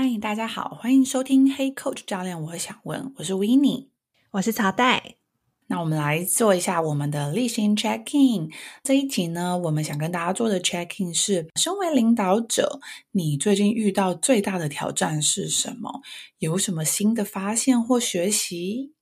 嗨，大家好，欢迎收听 Hey Coach 教练，我想问，我是 Winnie，我是曹代。那我们来做一下我们的例行 check in。这一集呢，我们想跟大家做的 check in 是：身为领导者，你最近遇到最大的挑战是什么？有什么新的发现或学习？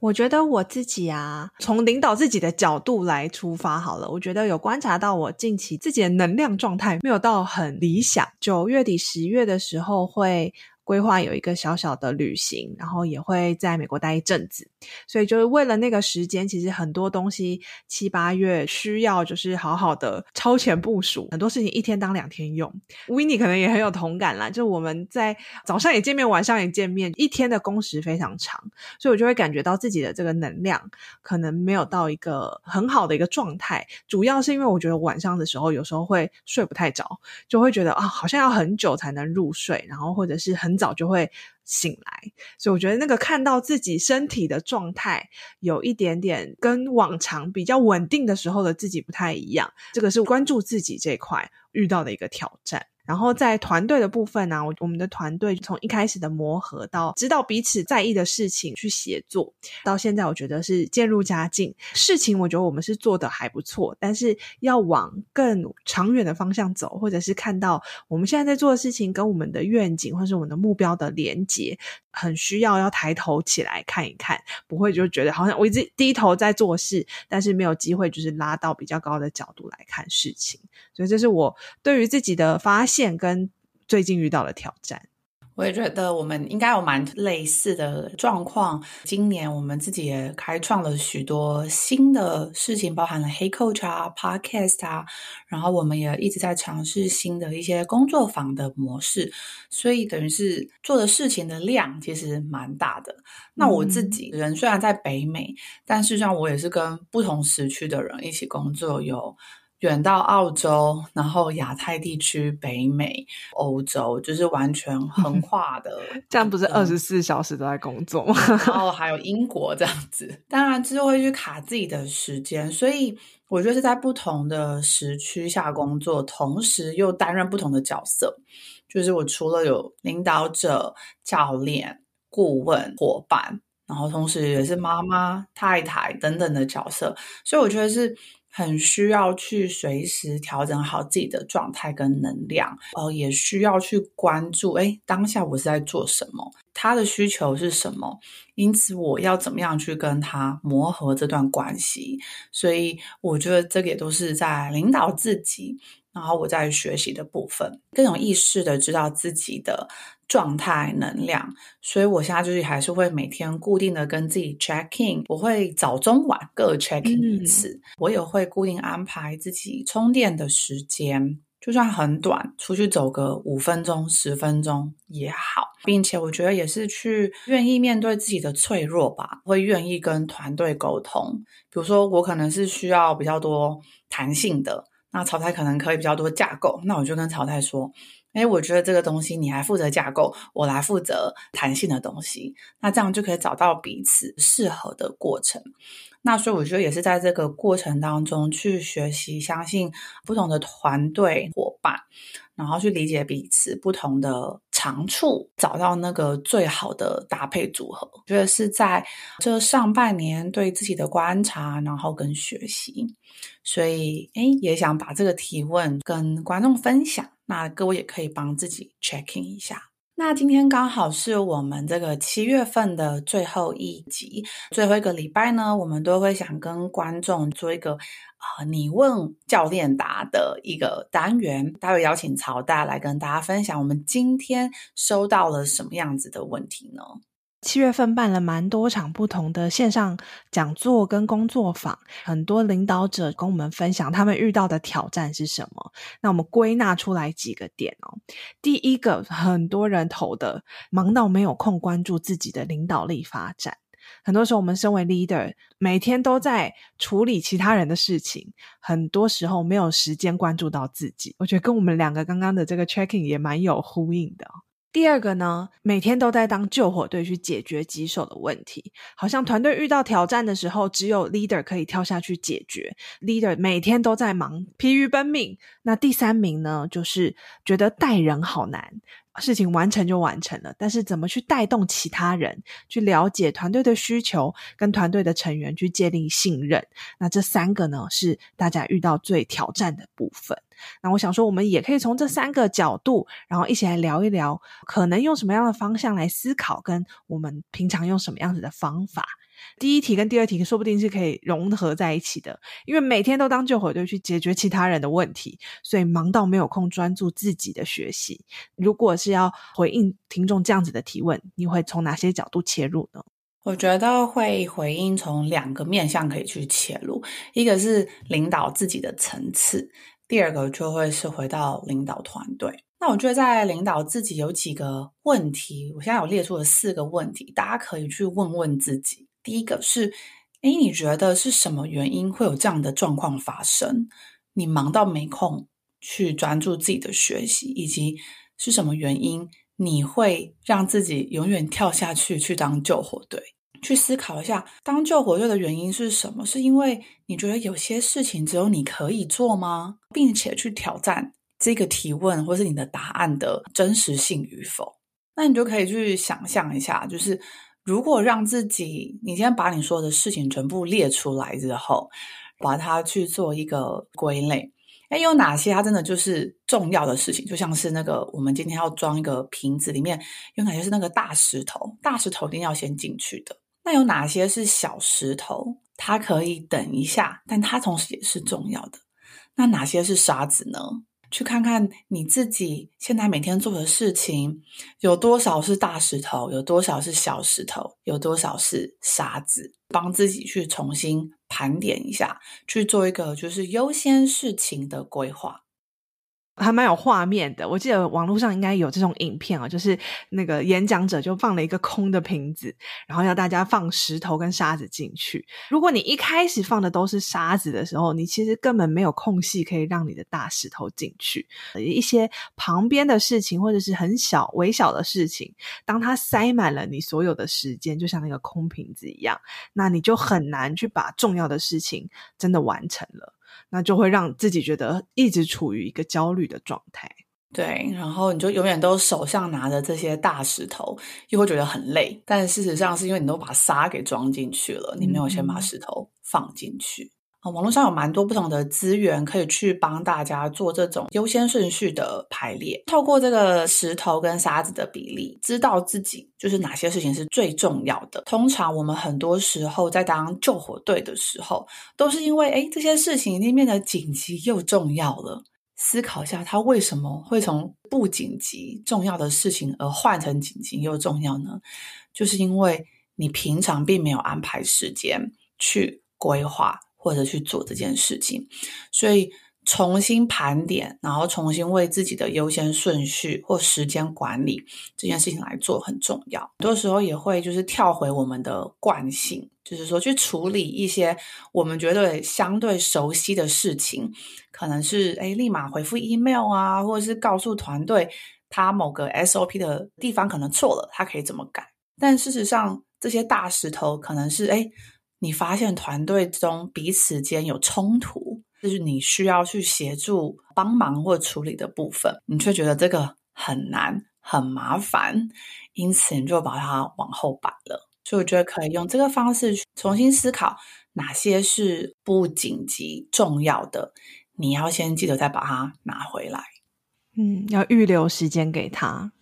我觉得我自己啊，从领导自己的角度来出发好了。我觉得有观察到我近期自己的能量状态没有到很理想。九月底、十月的时候会。规划有一个小小的旅行，然后也会在美国待一阵子，所以就是为了那个时间，其实很多东西七八月需要就是好好的超前部署，很多事情一天当两天用。Winnie 可能也很有同感啦，就我们在早上也见面，晚上也见面，一天的工时非常长，所以我就会感觉到自己的这个能量可能没有到一个很好的一个状态，主要是因为我觉得晚上的时候有时候会睡不太着，就会觉得啊，好像要很久才能入睡，然后或者是很。早就会醒来，所以我觉得那个看到自己身体的状态有一点点跟往常比较稳定的时候的自己不太一样，这个是关注自己这块遇到的一个挑战。然后在团队的部分呢、我我们的团队从一开始的磨合到知道彼此在意的事情去协作，到现在我觉得是渐入佳境。事情我觉得我们是做的还不错，但是要往更长远的方向走，或者是看到我们现在在做的事情跟我们的愿景或是我们的目标的连接，很需要要抬头起来看一看，不会就觉得好像我一直低头在做事，但是没有机会就是拉到比较高的角度来看事情。所以这是我对于自己的发现。跟最近遇到的挑战，我也觉得我们应该有蛮类似的状况。今年我们自己也开创了许多新的事情，包含了 Hey Coach 啊、Podcast 啊，然后我们也一直在尝试新的一些工作坊的模式，所以等于是做的事情的量其实蛮大的。那我自己人虽然在北美，但事实上我也是跟不同时区的人一起工作，有。远到澳洲，然后亚太地区、北美、欧洲，就是完全横 跨的。这样不是二十四小时都在工作吗？然后 还有英国这样子，当然就会去卡自己的时间，所以我觉得是在不同的时区下工作，同时又担任不同的角色。就是我除了有领导者、教练、顾问、伙伴，然后同时也是妈妈、太太等等的角色，所以我觉得是。很需要去随时调整好自己的状态跟能量，呃，也需要去关注，诶，当下我是在做什么，他的需求是什么，因此我要怎么样去跟他磨合这段关系。所以我觉得这个也都是在领导自己，然后我在学习的部分，更有意识的知道自己的。状态能量，所以我现在就是还是会每天固定的跟自己 check in，我会早中晚各 check in 一次，嗯、我也会固定安排自己充电的时间，就算很短，出去走个五分钟、十分钟也好，并且我觉得也是去愿意面对自己的脆弱吧，会愿意跟团队沟通，比如说我可能是需要比较多弹性的，那曹太可能可以比较多架构，那我就跟曹太说。哎，我觉得这个东西你还负责架构，我来负责弹性的东西，那这样就可以找到彼此适合的过程。那所以我觉得也是在这个过程当中去学习，相信不同的团队伙伴，然后去理解彼此不同的长处，找到那个最好的搭配组合。觉得是在这上半年对自己的观察，然后跟学习。所以，哎，也想把这个提问跟观众分享。那各位也可以帮自己 checking 一下。那今天刚好是我们这个七月份的最后一集，最后一个礼拜呢，我们都会想跟观众做一个啊、你问教练答的一个单元。他会邀请曹大来跟大家分享，我们今天收到了什么样子的问题呢？七月份办了蛮多场不同的线上讲座跟工作坊，很多领导者跟我们分享他们遇到的挑战是什么。那我们归纳出来几个点哦。第一个，很多人投的，忙到没有空关注自己的领导力发展。很多时候，我们身为 leader，每天都在处理其他人的事情，很多时候没有时间关注到自己。我觉得跟我们两个刚刚的这个 checking 也蛮有呼应的。第二个呢，每天都在当救火队去解决棘手的问题，好像团队遇到挑战的时候，只有 leader 可以跳下去解决。leader 每天都在忙，疲于奔命。那第三名呢，就是觉得带人好难。事情完成就完成了，但是怎么去带动其他人，去了解团队的需求，跟团队的成员去建立信任？那这三个呢，是大家遇到最挑战的部分。那我想说，我们也可以从这三个角度，然后一起来聊一聊，可能用什么样的方向来思考，跟我们平常用什么样子的方法。第一题跟第二题说不定是可以融合在一起的，因为每天都当救火队去解决其他人的问题，所以忙到没有空专注自己的学习。如果是要回应听众这样子的提问，你会从哪些角度切入呢？我觉得会回应从两个面向可以去切入，一个是领导自己的层次，第二个就会是回到领导团队。那我觉得在领导自己有几个问题，我现在有列出了四个问题，大家可以去问问自己。第一个是，诶，你觉得是什么原因会有这样的状况发生？你忙到没空去专注自己的学习，以及是什么原因你会让自己永远跳下去去当救火队？去思考一下，当救火队的原因是什么？是因为你觉得有些事情只有你可以做吗？并且去挑战这个提问或是你的答案的真实性与否？那你就可以去想象一下，就是。如果让自己，你先把你说的事情全部列出来之后，把它去做一个归类，诶，有哪些它真的就是重要的事情？就像是那个我们今天要装一个瓶子，里面有哪些是那个大石头？大石头一定要先进去的。那有哪些是小石头？它可以等一下，但它同时也是重要的。那哪些是沙子呢？去看看你自己现在每天做的事情，有多少是大石头，有多少是小石头，有多少是沙子，帮自己去重新盘点一下，去做一个就是优先事情的规划。还蛮有画面的，我记得网络上应该有这种影片啊，就是那个演讲者就放了一个空的瓶子，然后要大家放石头跟沙子进去。如果你一开始放的都是沙子的时候，你其实根本没有空隙可以让你的大石头进去。一些旁边的事情或者是很小微小的事情，当它塞满了你所有的时间，就像那个空瓶子一样，那你就很难去把重要的事情真的完成了。那就会让自己觉得一直处于一个焦虑的状态，对，然后你就永远都手上拿着这些大石头，又会觉得很累。但事实上是因为你都把沙给装进去了，你没有先把石头放进去。啊，网络上有蛮多不同的资源可以去帮大家做这种优先顺序的排列。透过这个石头跟沙子的比例，知道自己就是哪些事情是最重要的。通常我们很多时候在当救火队的时候，都是因为诶这些事情已经变得紧急又重要了。思考一下，它为什么会从不紧急重要的事情而换成紧急又重要呢？就是因为你平常并没有安排时间去规划。或者去做这件事情，所以重新盘点，然后重新为自己的优先顺序或时间管理这件事情来做很重要。很多时候也会就是跳回我们的惯性，就是说去处理一些我们觉得相对熟悉的事情，可能是诶立马回复 email 啊，或者是告诉团队他某个 SOP 的地方可能错了，他可以怎么改。但事实上，这些大石头可能是诶你发现团队中彼此间有冲突，就是你需要去协助帮忙或处理的部分，你却觉得这个很难很麻烦，因此你就把它往后摆了。所以我觉得可以用这个方式去重新思考哪些是不紧急重要的，你要先记得再把它拿回来。嗯，要预留时间给他。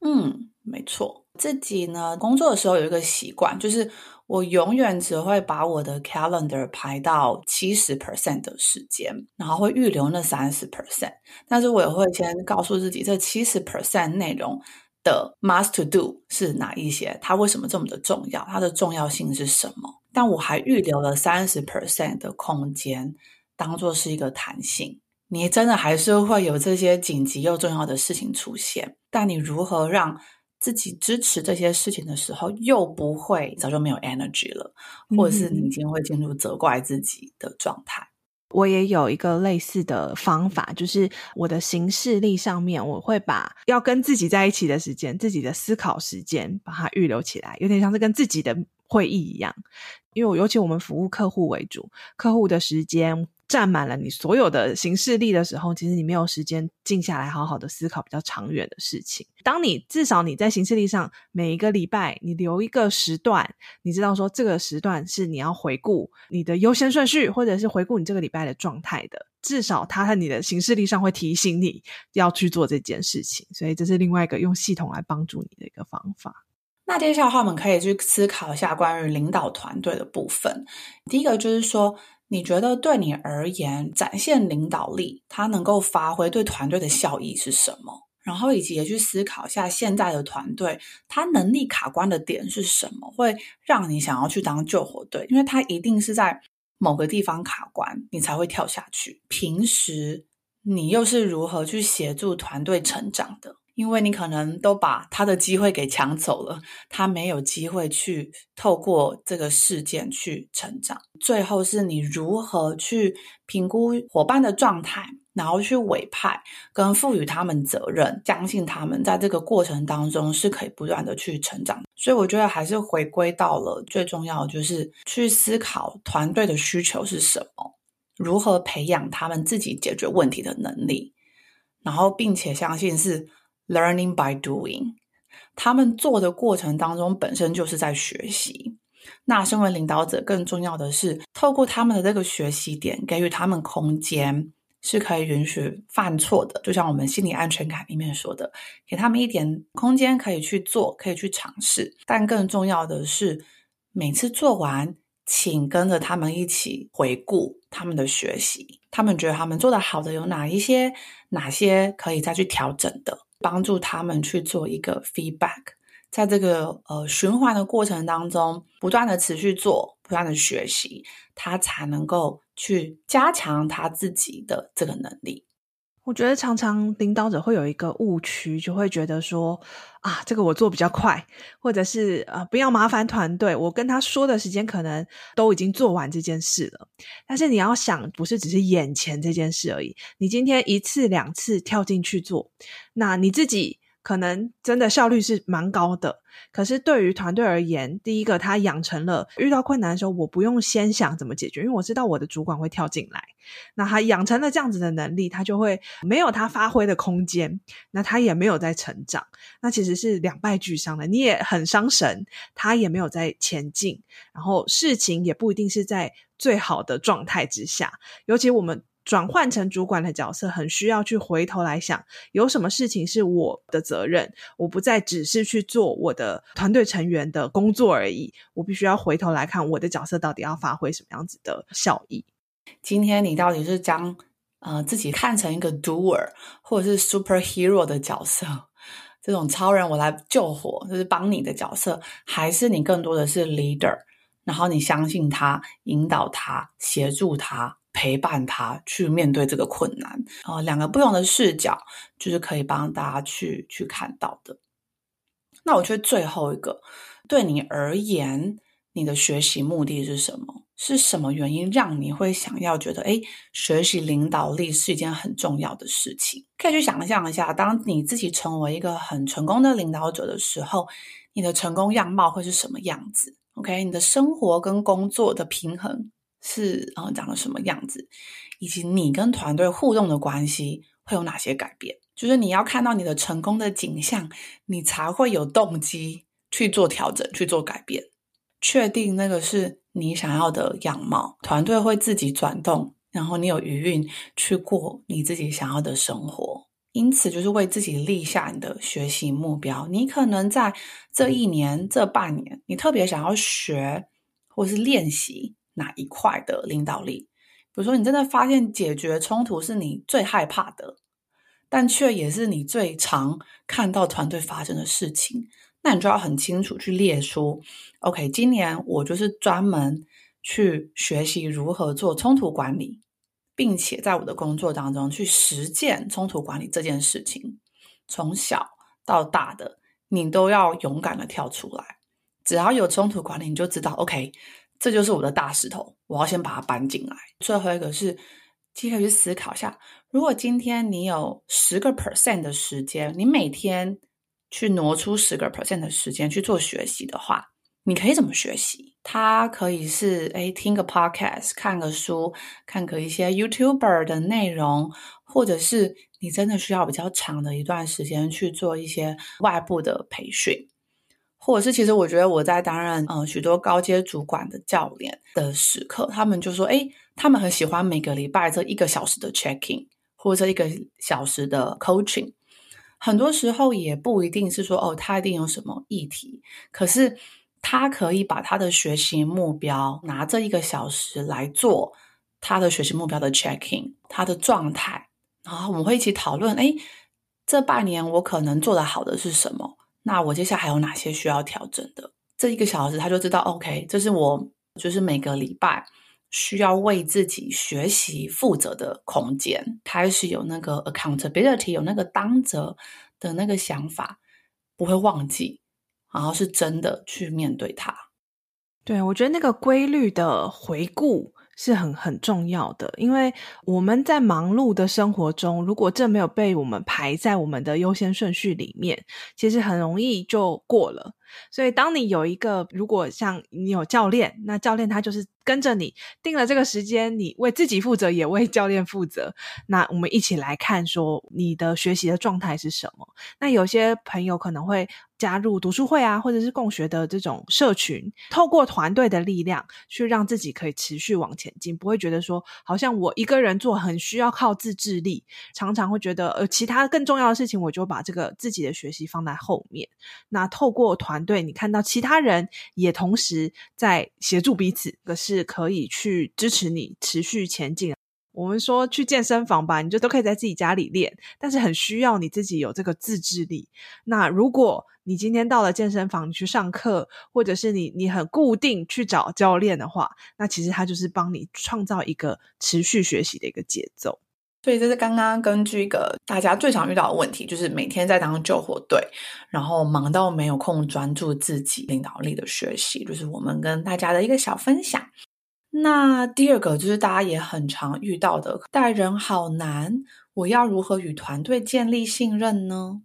嗯，没错。自己呢，工作的时候有一个习惯，就是。我永远只会把我的 calendar 排到七十 percent 的时间，然后会预留那三十 percent。但是我也会先告诉自己，这七十 percent 内容的 must to do 是哪一些？它为什么这么的重要？它的重要性是什么？但我还预留了三十 percent 的空间，当做是一个弹性。你真的还是会有这些紧急又重要的事情出现，但你如何让自己支持这些事情的时候，又不会早就没有 energy 了，或者是你已经会进入责怪自己的状态。我也有一个类似的方法，就是我的行事历上面，我会把要跟自己在一起的时间、自己的思考时间，把它预留起来，有点像是跟自己的会议一样。因为尤其我们服务客户为主，客户的时间。占满了你所有的行事历的时候，其实你没有时间静下来好好的思考比较长远的事情。当你至少你在行事历上每一个礼拜你留一个时段，你知道说这个时段是你要回顾你的优先顺序，或者是回顾你这个礼拜的状态的。至少它在你的行事历上会提醒你要去做这件事情。所以这是另外一个用系统来帮助你的一个方法。那接下来的话，我们可以去思考一下关于领导团队的部分。第一个就是说。你觉得对你而言，展现领导力，它能够发挥对团队的效益是什么？然后以及也去思考一下现在的团队，它能力卡关的点是什么，会让你想要去当救火队？因为它一定是在某个地方卡关，你才会跳下去。平时你又是如何去协助团队成长的？因为你可能都把他的机会给抢走了，他没有机会去透过这个事件去成长。最后是你如何去评估伙伴的状态，然后去委派跟赋予他们责任，相信他们在这个过程当中是可以不断的去成长。所以我觉得还是回归到了最重要的，就是去思考团队的需求是什么，如何培养他们自己解决问题的能力，然后并且相信是。Learning by doing，他们做的过程当中本身就是在学习。那身为领导者，更重要的是透过他们的这个学习点，给予他们空间，是可以允许犯错的。就像我们心理安全感里面说的，给他们一点空间可以去做，可以去尝试。但更重要的是，每次做完，请跟着他们一起回顾他们的学习，他们觉得他们做得好的有哪一些，哪些可以再去调整的。帮助他们去做一个 feedback，在这个呃循环的过程当中，不断的持续做，不断的学习，他才能够去加强他自己的这个能力。我觉得常常领导者会有一个误区，就会觉得说啊，这个我做比较快，或者是啊，不要麻烦团队，我跟他说的时间可能都已经做完这件事了。但是你要想，不是只是眼前这件事而已，你今天一次两次跳进去做，那你自己。可能真的效率是蛮高的，可是对于团队而言，第一个他养成了遇到困难的时候，我不用先想怎么解决，因为我知道我的主管会跳进来。那他养成了这样子的能力，他就会没有他发挥的空间，那他也没有在成长，那其实是两败俱伤的。你也很伤神，他也没有在前进，然后事情也不一定是在最好的状态之下，尤其我们。转换成主管的角色，很需要去回头来想，有什么事情是我的责任，我不再只是去做我的团队成员的工作而已，我必须要回头来看我的角色到底要发挥什么样子的效益。今天你到底是将呃自己看成一个 doer 或者是 superhero 的角色，这种超人我来救火就是帮你的角色，还是你更多的是 leader，然后你相信他，引导他，协助他。陪伴他去面对这个困难啊，两个不同的视角，就是可以帮大家去去看到的。那我觉得最后一个，对你而言，你的学习目的是什么？是什么原因让你会想要觉得，诶，学习领导力是一件很重要的事情？可以去想象一下，当你自己成为一个很成功的领导者的时候，你的成功样貌会是什么样子？OK，你的生活跟工作的平衡。是啊，长了什么样子，以及你跟团队互动的关系会有哪些改变？就是你要看到你的成功的景象，你才会有动机去做调整、去做改变，确定那个是你想要的样貌。团队会自己转动，然后你有余韵去过你自己想要的生活。因此，就是为自己立下你的学习目标。你可能在这一年、这半年，你特别想要学或是练习。哪一块的领导力？比如说，你真的发现解决冲突是你最害怕的，但却也是你最常看到团队发生的事情，那你就要很清楚去列出：OK，今年我就是专门去学习如何做冲突管理，并且在我的工作当中去实践冲突管理这件事情，从小到大的。你都要勇敢的跳出来。只要有冲突管理，你就知道，OK，这就是我的大石头，我要先把它搬进来。最后一个是，可以去思考一下，如果今天你有十个 percent 的时间，你每天去挪出十个 percent 的时间去做学习的话，你可以怎么学习？它可以是诶，听个 podcast，看个书，看个一些 YouTuber 的内容，或者是你真的需要比较长的一段时间去做一些外部的培训。或者是，其实我觉得我在担任呃许多高阶主管的教练的时刻，他们就说，诶，他们很喜欢每个礼拜这一个小时的 checking，或者一个小时的 coaching。很多时候也不一定是说，哦，他一定有什么议题，可是他可以把他的学习目标拿这一个小时来做他的学习目标的 checking，他的状态，然后我们会一起讨论，诶，这半年我可能做的好的是什么？那我接下来还有哪些需要调整的？这一个小时他就知道，OK，这是我就是每个礼拜需要为自己学习负责的空间，开始有那个 accountability，有那个当责的那个想法，不会忘记，然后是真的去面对它。对，我觉得那个规律的回顾。是很很重要的，因为我们在忙碌的生活中，如果这没有被我们排在我们的优先顺序里面，其实很容易就过了。所以，当你有一个，如果像你有教练，那教练他就是跟着你定了这个时间，你为自己负责，也为教练负责。那我们一起来看，说你的学习的状态是什么？那有些朋友可能会加入读书会啊，或者是共学的这种社群，透过团队的力量去让自己可以持续往前进，不会觉得说好像我一个人做很需要靠自制力，常常会觉得呃其他更重要的事情，我就把这个自己的学习放在后面。那透过团对，你看到其他人也同时在协助彼此，可是可以去支持你持续前进。我们说去健身房吧，你就都可以在自己家里练，但是很需要你自己有这个自制力。那如果你今天到了健身房，你去上课，或者是你你很固定去找教练的话，那其实他就是帮你创造一个持续学习的一个节奏。所以这是刚刚根据一个大家最常遇到的问题，就是每天在当救火队，然后忙到没有空专注自己领导力的学习，就是我们跟大家的一个小分享。那第二个就是大家也很常遇到的，带人好难，我要如何与团队建立信任呢？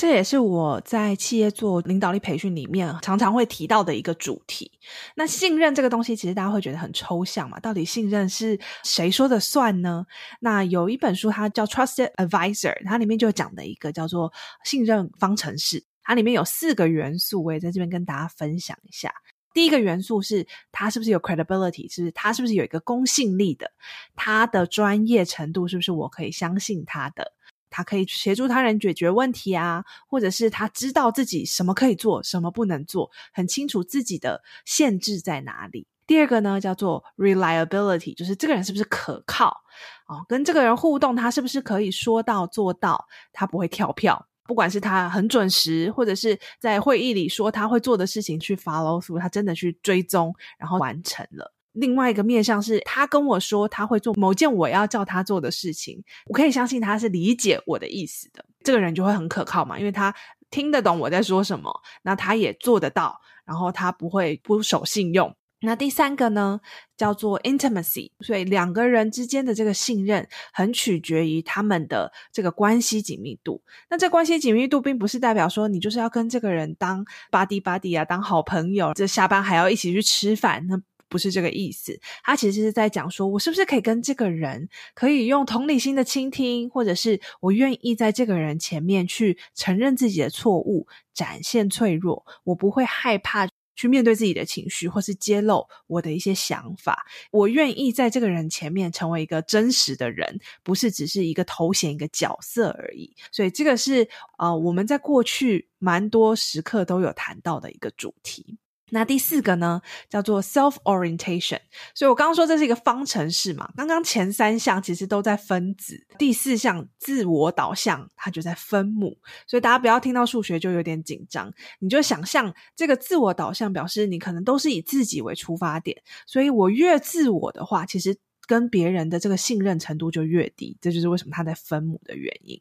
这也是我在企业做领导力培训里面常常会提到的一个主题。那信任这个东西，其实大家会觉得很抽象嘛，到底信任是谁说的算呢？那有一本书，它叫《Trusted Advisor》，它里面就讲的一个叫做信任方程式，它里面有四个元素，我也在这边跟大家分享一下。第一个元素是它是不是有 credibility，是它是不是有一个公信力的，它的专业程度是不是我可以相信它的。他可以协助他人解决问题啊，或者是他知道自己什么可以做，什么不能做，很清楚自己的限制在哪里。第二个呢，叫做 reliability，就是这个人是不是可靠哦，跟这个人互动，他是不是可以说到做到，他不会跳票，不管是他很准时，或者是在会议里说他会做的事情去 follow through，他真的去追踪，然后完成了。另外一个面向是，他跟我说他会做某件我要叫他做的事情，我可以相信他是理解我的意思的，这个人就会很可靠嘛，因为他听得懂我在说什么，那他也做得到，然后他不会不守信用。那第三个呢，叫做 intimacy，所以两个人之间的这个信任很取决于他们的这个关系紧密度。那这关系紧密度并不是代表说你就是要跟这个人当 buddy buddy 啊，当好朋友，这下班还要一起去吃饭，那。不是这个意思，他其实是在讲说，我是不是可以跟这个人可以用同理心的倾听，或者是我愿意在这个人前面去承认自己的错误，展现脆弱，我不会害怕去面对自己的情绪，或是揭露我的一些想法。我愿意在这个人前面成为一个真实的人，不是只是一个头衔、一个角色而已。所以这个是呃，我们在过去蛮多时刻都有谈到的一个主题。那第四个呢，叫做 self-orientation。所以我刚刚说这是一个方程式嘛，刚刚前三项其实都在分子，第四项自我导向它就在分母。所以大家不要听到数学就有点紧张，你就想象这个自我导向表示你可能都是以自己为出发点，所以我越自我的话，其实跟别人的这个信任程度就越低，这就是为什么他在分母的原因。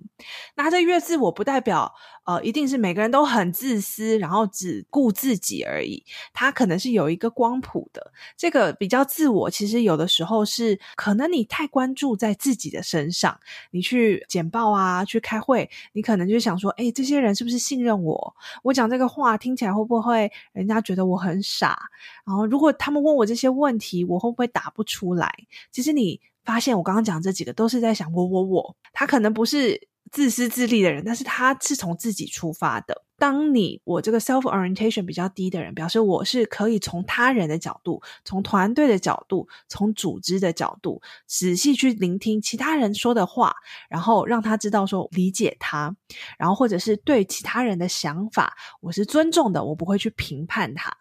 那这越自我，不代表呃一定是每个人都很自私，然后只顾自己而已。他可能是有一个光谱的，这个比较自我，其实有的时候是可能你太关注在自己的身上，你去简报啊，去开会，你可能就想说，诶，这些人是不是信任我？我讲这个话听起来会不会人家觉得我很傻？然后如果他们问我这些问题，我会不会答不出来？其实你发现我刚刚讲这几个都是在想我我我，他可能不是自私自利的人，但是他是从自己出发的。当你我这个 self orientation 比较低的人，表示我是可以从他人的角度、从团队的角度、从组织的角度，仔细去聆听其他人说的话，然后让他知道说理解他，然后或者是对其他人的想法，我是尊重的，我不会去评判他。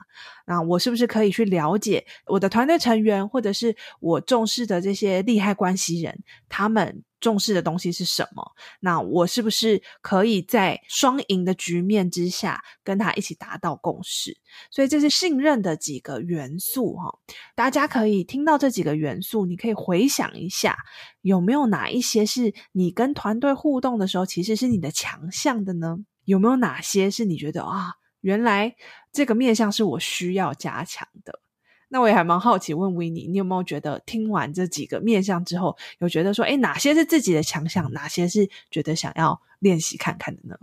那我是不是可以去了解我的团队成员，或者是我重视的这些利害关系人，他们重视的东西是什么？那我是不是可以在双赢的局面之下跟他一起达到共识？所以这是信任的几个元素哈。大家可以听到这几个元素，你可以回想一下，有没有哪一些是你跟团队互动的时候其实是你的强项的呢？有没有哪些是你觉得啊？原来这个面向是我需要加强的，那我也还蛮好奇，问维尼你有没有觉得听完这几个面向之后，有觉得说，诶，哪些是自己的强项，哪些是觉得想要练习看看的呢？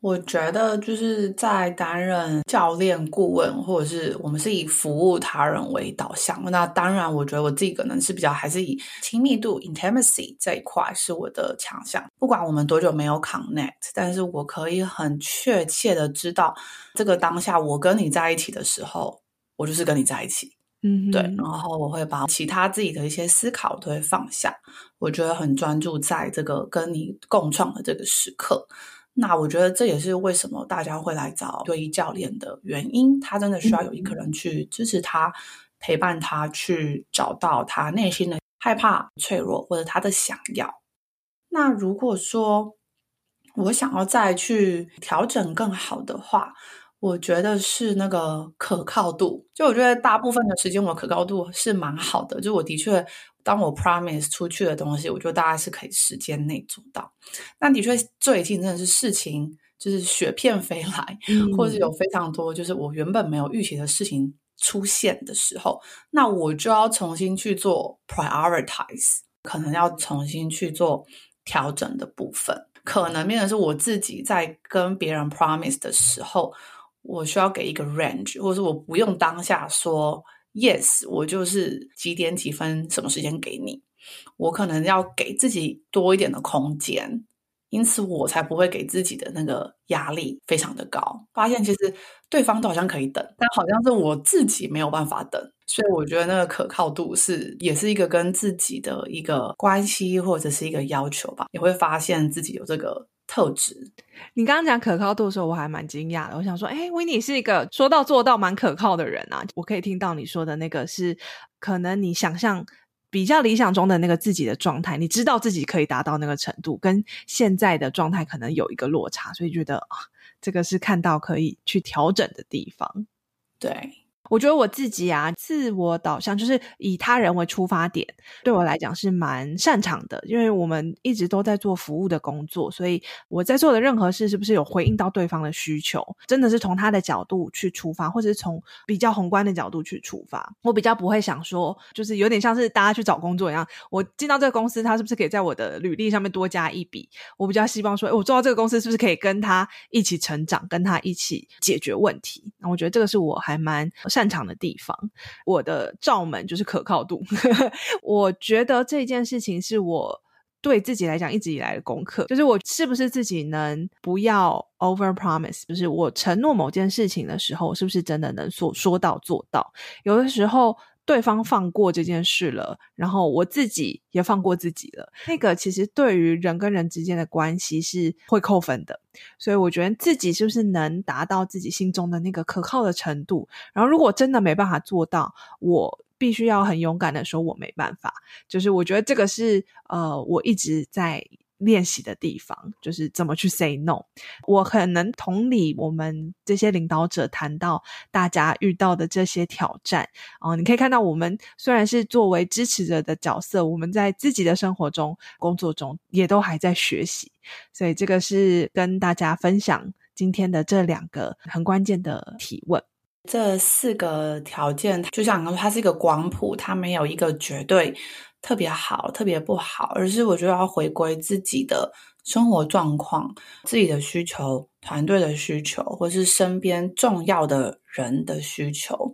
我觉得就是在担任教练顾问，或者是我们是以服务他人为导向。那当然，我觉得我自己可能是比较还是以亲密度 （intimacy） 这一块是我的强项。不管我们多久没有 connect，但是我可以很确切的知道，这个当下我跟你在一起的时候，我就是跟你在一起。嗯，对。然后我会把其他自己的一些思考都会放下，我觉得很专注在这个跟你共创的这个时刻。那我觉得这也是为什么大家会来找对一教练的原因，他真的需要有一个人去支持他，陪伴他去找到他内心的害怕、脆弱或者他的想要。那如果说我想要再去调整更好的话，我觉得是那个可靠度。就我觉得大部分的时间我可靠度是蛮好的，就我的确。当我 promise 出去的东西，我觉得大家是可以时间内做到。那的确，最近真的是事情就是雪片飞来，嗯、或者是有非常多就是我原本没有预期的事情出现的时候，那我就要重新去做 prioritize，可能要重新去做调整的部分。可能变成是我自己在跟别人 promise 的时候，我需要给一个 range，或者是我不用当下说。Yes，我就是几点几分什么时间给你，我可能要给自己多一点的空间，因此我才不会给自己的那个压力非常的高。发现其实对方都好像可以等，但好像是我自己没有办法等，所以我觉得那个可靠度是也是一个跟自己的一个关系或者是一个要求吧，也会发现自己有这个。特质，你刚刚讲可靠度的时候，我还蛮惊讶的。我想说，哎，Winnie 是一个说到做到蛮可靠的人啊。我可以听到你说的那个是，可能你想象比较理想中的那个自己的状态，你知道自己可以达到那个程度，跟现在的状态可能有一个落差，所以觉得啊，这个是看到可以去调整的地方。对。我觉得我自己啊，自我导向就是以他人为出发点，对我来讲是蛮擅长的。因为我们一直都在做服务的工作，所以我在做的任何事，是不是有回应到对方的需求，真的是从他的角度去出发，或者是从比较宏观的角度去出发。我比较不会想说，就是有点像是大家去找工作一样，我进到这个公司，他是不是可以在我的履历上面多加一笔？我比较希望说，我做到这个公司，是不是可以跟他一起成长，跟他一起解决问题？那我觉得这个是我还蛮。擅长的地方，我的罩门就是可靠度。我觉得这件事情是我对自己来讲一直以来的功课，就是我是不是自己能不要 over promise，就是我承诺某件事情的时候，是不是真的能说说到做到？有的时候。对方放过这件事了，然后我自己也放过自己了。那个其实对于人跟人之间的关系是会扣分的，所以我觉得自己是不是能达到自己心中的那个可靠的程度？然后如果真的没办法做到，我必须要很勇敢的说，我没办法。就是我觉得这个是呃，我一直在练习的地方，就是怎么去 say no。我很能同理我们这些领导者谈到大家遇到的这些挑战啊、你可以看到，我们虽然是作为支持者的角色，我们在自己的生活中、工作中也都还在学习。所以这个是跟大家分享今天的这两个很关键的提问。这四个条件，就像刚说，它是一个光谱，它没有一个绝对。特别好，特别不好，而是我觉得要回归自己的生活状况、自己的需求、团队的需求，或是身边重要的人的需求，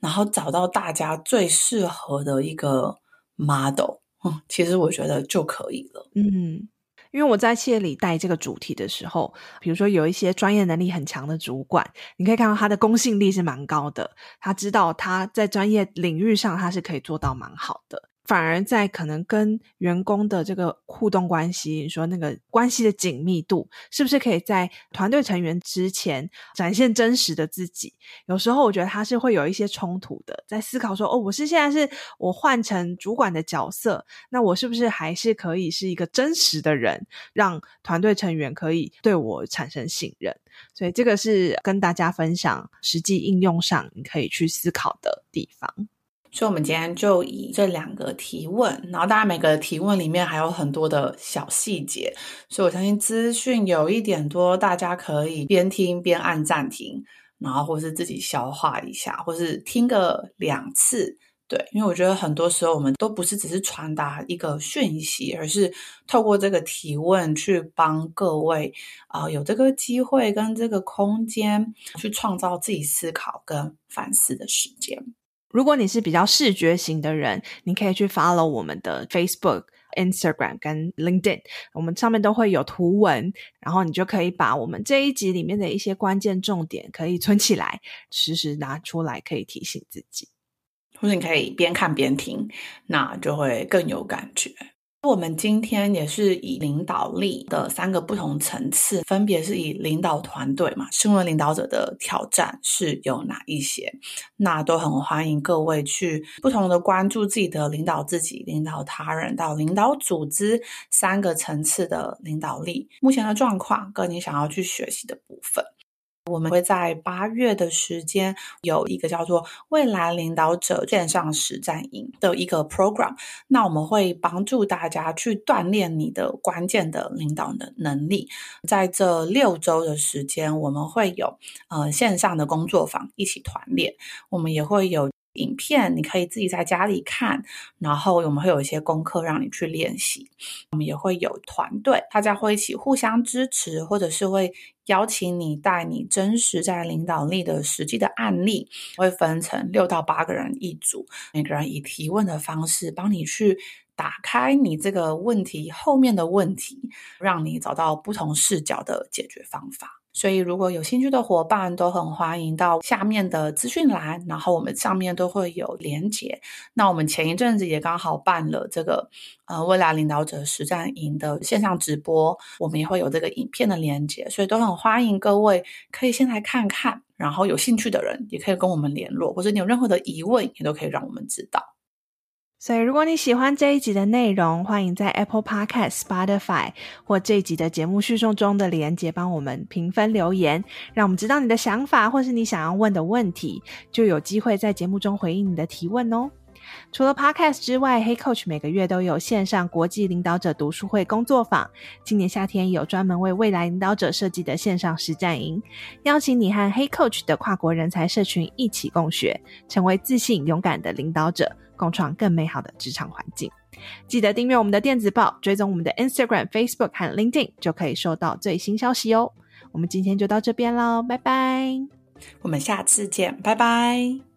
然后找到大家最适合的一个 model。嗯，其实我觉得就可以了。嗯，因为我在企业里带这个主题的时候，比如说有一些专业能力很强的主管，你可以看到他的公信力是蛮高的，他知道他在专业领域上他是可以做到蛮好的。反而在可能跟员工的这个互动关系，你说那个关系的紧密度，是不是可以在团队成员之前展现真实的自己？有时候我觉得他是会有一些冲突的，在思考说，哦，我是现在是我换成主管的角色，那我是不是还是可以是一个真实的人，让团队成员可以对我产生信任？所以这个是跟大家分享实际应用上你可以去思考的地方。所以，我们今天就以这两个提问，然后大家每个提问里面还有很多的小细节，所以我相信资讯有一点多，大家可以边听边按暂停，然后或是自己消化一下，或是听个两次，对，因为我觉得很多时候我们都不是只是传达一个讯息，而是透过这个提问去帮各位啊、有这个机会跟这个空间去创造自己思考跟反思的时间。如果你是比较视觉型的人，你可以去 follow 我们的 Facebook、Instagram 跟 LinkedIn，我们上面都会有图文，然后你就可以把我们这一集里面的一些关键重点可以存起来，时时拿出来可以提醒自己，或者你可以边看边听，那就会更有感觉。我们今天也是以领导力的三个不同层次，分别是以领导团队嘛，身为领导者的挑战是有哪一些？那都很欢迎各位去不同的关注自己的领导自己、领导他人到领导组织三个层次的领导力，目前的状况跟你想要去学习的部分。我们会在八月的时间有一个叫做“未来领导者线上实战营”的一个 program，那我们会帮助大家去锻炼你的关键的领导的能力。在这六周的时间，我们会有呃线上的工作坊一起团练，我们也会有。影片你可以自己在家里看，然后我们会有一些功课让你去练习。我们也会有团队，大家会一起互相支持，或者是会邀请你带你真实在领导力的实际的案例，会分成六到八个人一组，每个人以提问的方式帮你去打开你这个问题后面的问题，让你找到不同视角的解决方法。所以，如果有兴趣的伙伴，都很欢迎到下面的资讯栏，然后我们上面都会有连结。那我们前一阵子也刚好办了这个呃未来领导者实战营的线上直播，我们也会有这个影片的连结，所以都很欢迎各位可以先来看看，然后有兴趣的人也可以跟我们联络，或者你有任何的疑问，也都可以让我们知道。所以，如果你喜欢这一集的内容，欢迎在 Apple Podcast、Spotify 或这一集的节目叙述中的连结帮我们评分留言，让我们知道你的想法或是你想要问的问题，就有机会在节目中回应你的提问哦。除了 Podcast 之外黑 Coach 每个月都有线上国际领导者读书会工作坊，今年夏天有专门为未来领导者设计的线上实战营，邀请你和黑 Coach 的跨国人才社群一起共学，成为自信勇敢的领导者。共创更美好的职场环境。记得订阅我们的电子报，追踪我们的 Instagram、Facebook 和 LinkedIn，就可以收到最新消息哦。我们今天就到这边喽，拜拜。我们下次见，拜拜。